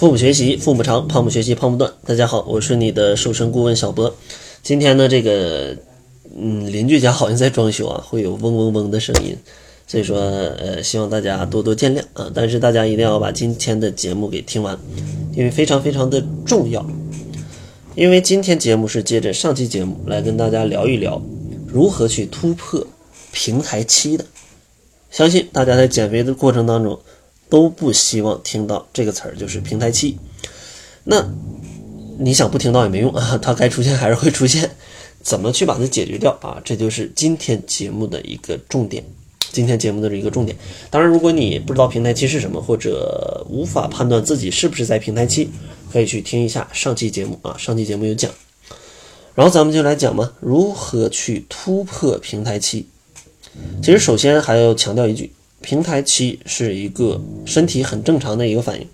腹部学习，腹部长；胖不学习，胖不断。大家好，我是你的瘦身顾问小博。今天呢，这个嗯，邻居家好像在装修啊，会有嗡嗡嗡的声音，所以说呃，希望大家多多见谅啊。但是大家一定要把今天的节目给听完，因为非常非常的重要。因为今天节目是接着上期节目来跟大家聊一聊如何去突破平台期的。相信大家在减肥的过程当中。都不希望听到这个词儿，就是平台期。那你想不听到也没用啊，它该出现还是会出现。怎么去把它解决掉啊？这就是今天节目的一个重点。今天节目的一个重点。当然，如果你不知道平台期是什么，或者无法判断自己是不是在平台期，可以去听一下上期节目啊。上期节目有讲。然后咱们就来讲嘛，如何去突破平台期。其实首先还要强调一句。平台期是一个身体很正常的一个反应，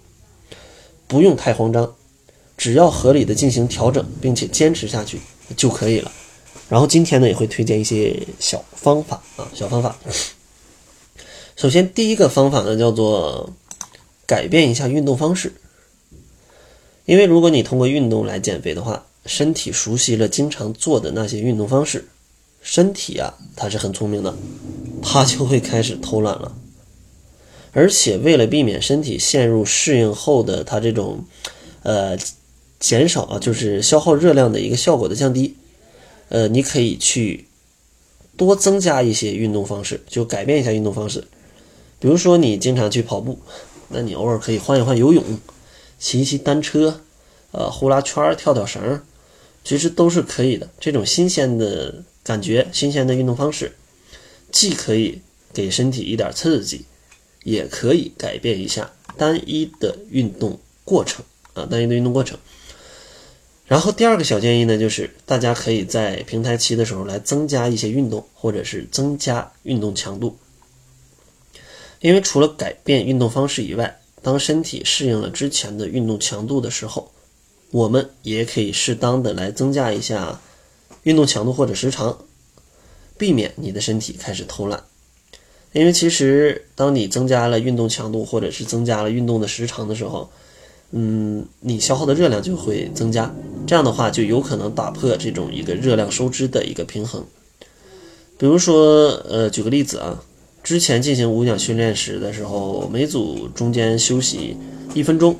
不用太慌张，只要合理的进行调整，并且坚持下去就可以了。然后今天呢也会推荐一些小方法啊，小方法。首先第一个方法呢叫做改变一下运动方式，因为如果你通过运动来减肥的话，身体熟悉了经常做的那些运动方式，身体啊它是很聪明的。它就会开始偷懒了，而且为了避免身体陷入适应后的它这种，呃，减少啊，就是消耗热量的一个效果的降低，呃，你可以去多增加一些运动方式，就改变一下运动方式。比如说你经常去跑步，那你偶尔可以换一换游泳，骑一骑单车，呃，呼啦圈、跳跳绳，其实都是可以的。这种新鲜的感觉，新鲜的运动方式。既可以给身体一点刺激，也可以改变一下单一的运动过程啊，单一的运动过程。然后第二个小建议呢，就是大家可以在平台期的时候来增加一些运动，或者是增加运动强度。因为除了改变运动方式以外，当身体适应了之前的运动强度的时候，我们也可以适当的来增加一下运动强度或者时长。避免你的身体开始偷懒，因为其实当你增加了运动强度或者是增加了运动的时长的时候，嗯，你消耗的热量就会增加，这样的话就有可能打破这种一个热量收支的一个平衡。比如说，呃，举个例子啊，之前进行无氧训练时的时候，每组中间休息一分钟，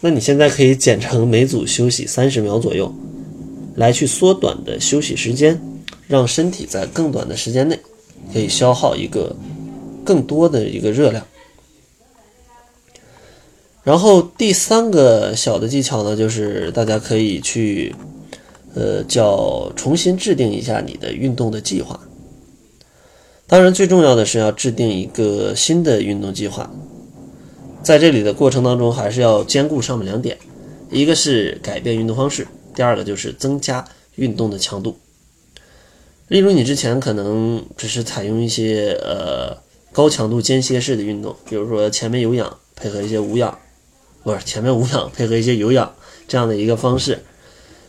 那你现在可以减成每组休息三十秒左右，来去缩短的休息时间。让身体在更短的时间内可以消耗一个更多的一个热量。然后第三个小的技巧呢，就是大家可以去，呃，叫重新制定一下你的运动的计划。当然，最重要的是要制定一个新的运动计划。在这里的过程当中，还是要兼顾上面两点：一个是改变运动方式，第二个就是增加运动的强度。例如，你之前可能只是采用一些呃高强度间歇式的运动，比如说前面有氧配合一些无氧，不是前面无氧配合一些有氧这样的一个方式，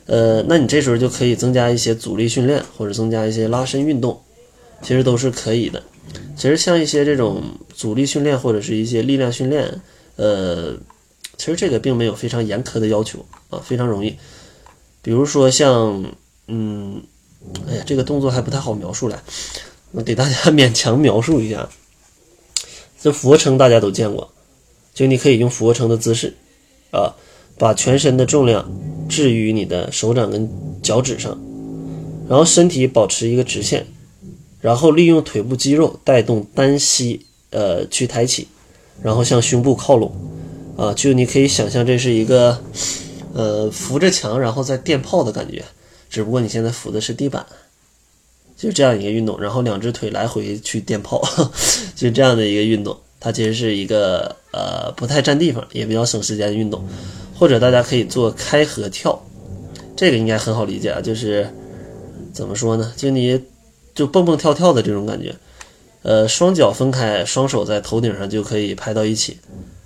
呃，那你这时候就可以增加一些阻力训练或者增加一些拉伸运动，其实都是可以的。其实像一些这种阻力训练或者是一些力量训练，呃，其实这个并没有非常严苛的要求啊，非常容易。比如说像嗯。哎呀，这个动作还不太好描述了，我给大家勉强描述一下。这俯卧撑大家都见过，就你可以用俯卧撑的姿势，啊，把全身的重量置于你的手掌跟脚趾上，然后身体保持一个直线，然后利用腿部肌肉带动单膝，呃，去抬起，然后向胸部靠拢，啊，就你可以想象这是一个，呃，扶着墙然后再垫炮的感觉。只不过你现在扶的是地板，就这样一个运动，然后两只腿来回去垫炮，就这样的一个运动，它其实是一个呃不太占地方，也比较省时间的运动。或者大家可以做开合跳，这个应该很好理解啊，就是怎么说呢？就你就蹦蹦跳跳的这种感觉，呃，双脚分开，双手在头顶上就可以拍到一起，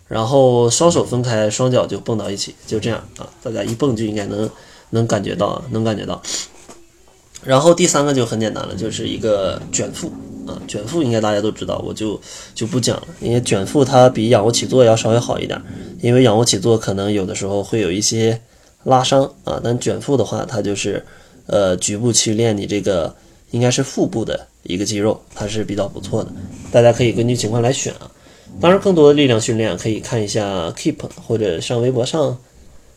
然后双手分开，双脚就蹦到一起，就这样啊，大家一蹦就应该能。能感觉到啊，能感觉到。然后第三个就很简单了，就是一个卷腹啊，卷腹应该大家都知道，我就就不讲了，因为卷腹它比仰卧起坐要稍微好一点，因为仰卧起坐可能有的时候会有一些拉伤啊，但卷腹的话，它就是呃局部去练你这个应该是腹部的一个肌肉，它是比较不错的，大家可以根据情况来选啊。当然，更多的力量训练可以看一下 Keep 或者上微博上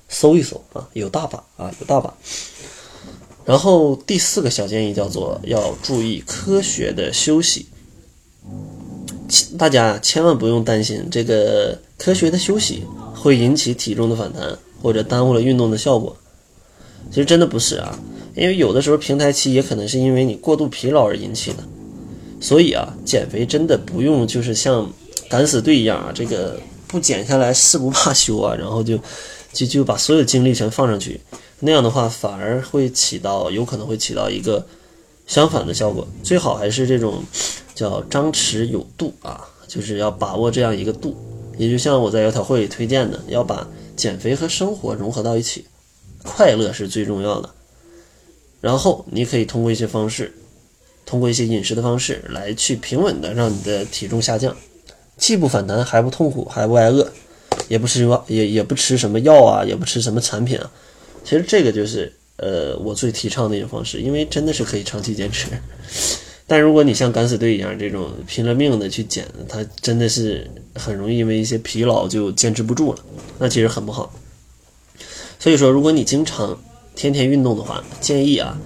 搜一搜啊，有大把啊，有大把。然后第四个小建议叫做要注意科学的休息，大家千万不用担心这个科学的休息会引起体重的反弹或者耽误了运动的效果。其实真的不是啊，因为有的时候平台期也可能是因为你过度疲劳而引起的。所以啊，减肥真的不用就是像敢死队一样啊，这个不减下来誓不罢休啊，然后就就就把所有精力全放上去。那样的话，反而会起到有可能会起到一个相反的效果。最好还是这种叫张弛有度啊，就是要把握这样一个度。也就像我在窈窕会里推荐的，要把减肥和生活融合到一起，快乐是最重要的。然后你可以通过一些方式，通过一些饮食的方式来去平稳的让你的体重下降，既不反弹，还不痛苦，还不挨饿，也不吃药也也不吃什么药啊，也不吃什么产品啊。其实这个就是呃我最提倡的一种方式，因为真的是可以长期坚持。但如果你像敢死队一样这种拼了命的去减，它真的是很容易因为一些疲劳就坚持不住了，那其实很不好。所以说，如果你经常天天运动的话，建议啊，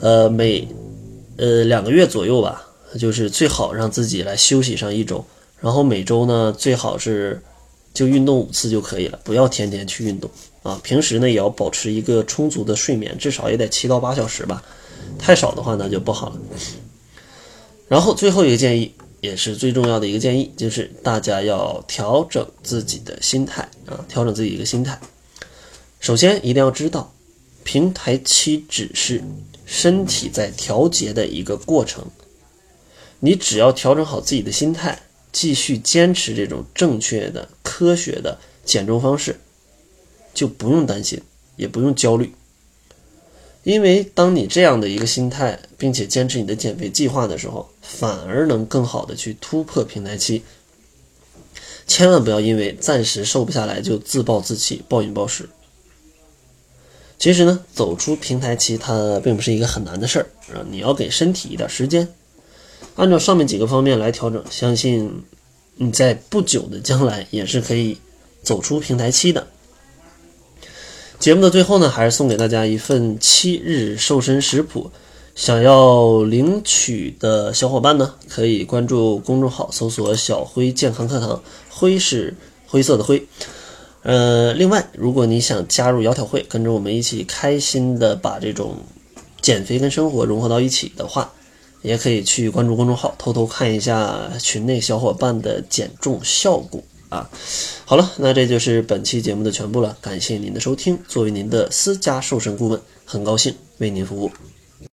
呃每呃两个月左右吧，就是最好让自己来休息上一周，然后每周呢最好是就运动五次就可以了，不要天天去运动。啊，平时呢也要保持一个充足的睡眠，至少也得七到八小时吧。太少的话那就不好了。然后最后一个建议，也是最重要的一个建议，就是大家要调整自己的心态啊，调整自己一个心态。首先一定要知道，平台期只是身体在调节的一个过程。你只要调整好自己的心态，继续坚持这种正确的、科学的减重方式。就不用担心，也不用焦虑，因为当你这样的一个心态，并且坚持你的减肥计划的时候，反而能更好的去突破平台期。千万不要因为暂时瘦不下来就自暴自弃、暴饮暴食。其实呢，走出平台期它并不是一个很难的事儿啊，你要给身体一点时间，按照上面几个方面来调整，相信你在不久的将来也是可以走出平台期的。节目的最后呢，还是送给大家一份七日瘦身食谱。想要领取的小伙伴呢，可以关注公众号，搜索“小辉健康课堂”，灰是灰色的灰。呃，另外，如果你想加入窈窕会，跟着我们一起开心的把这种减肥跟生活融合到一起的话，也可以去关注公众号，偷偷看一下群内小伙伴的减重效果。啊，好了，那这就是本期节目的全部了。感谢您的收听，作为您的私家瘦身顾问，很高兴为您服务。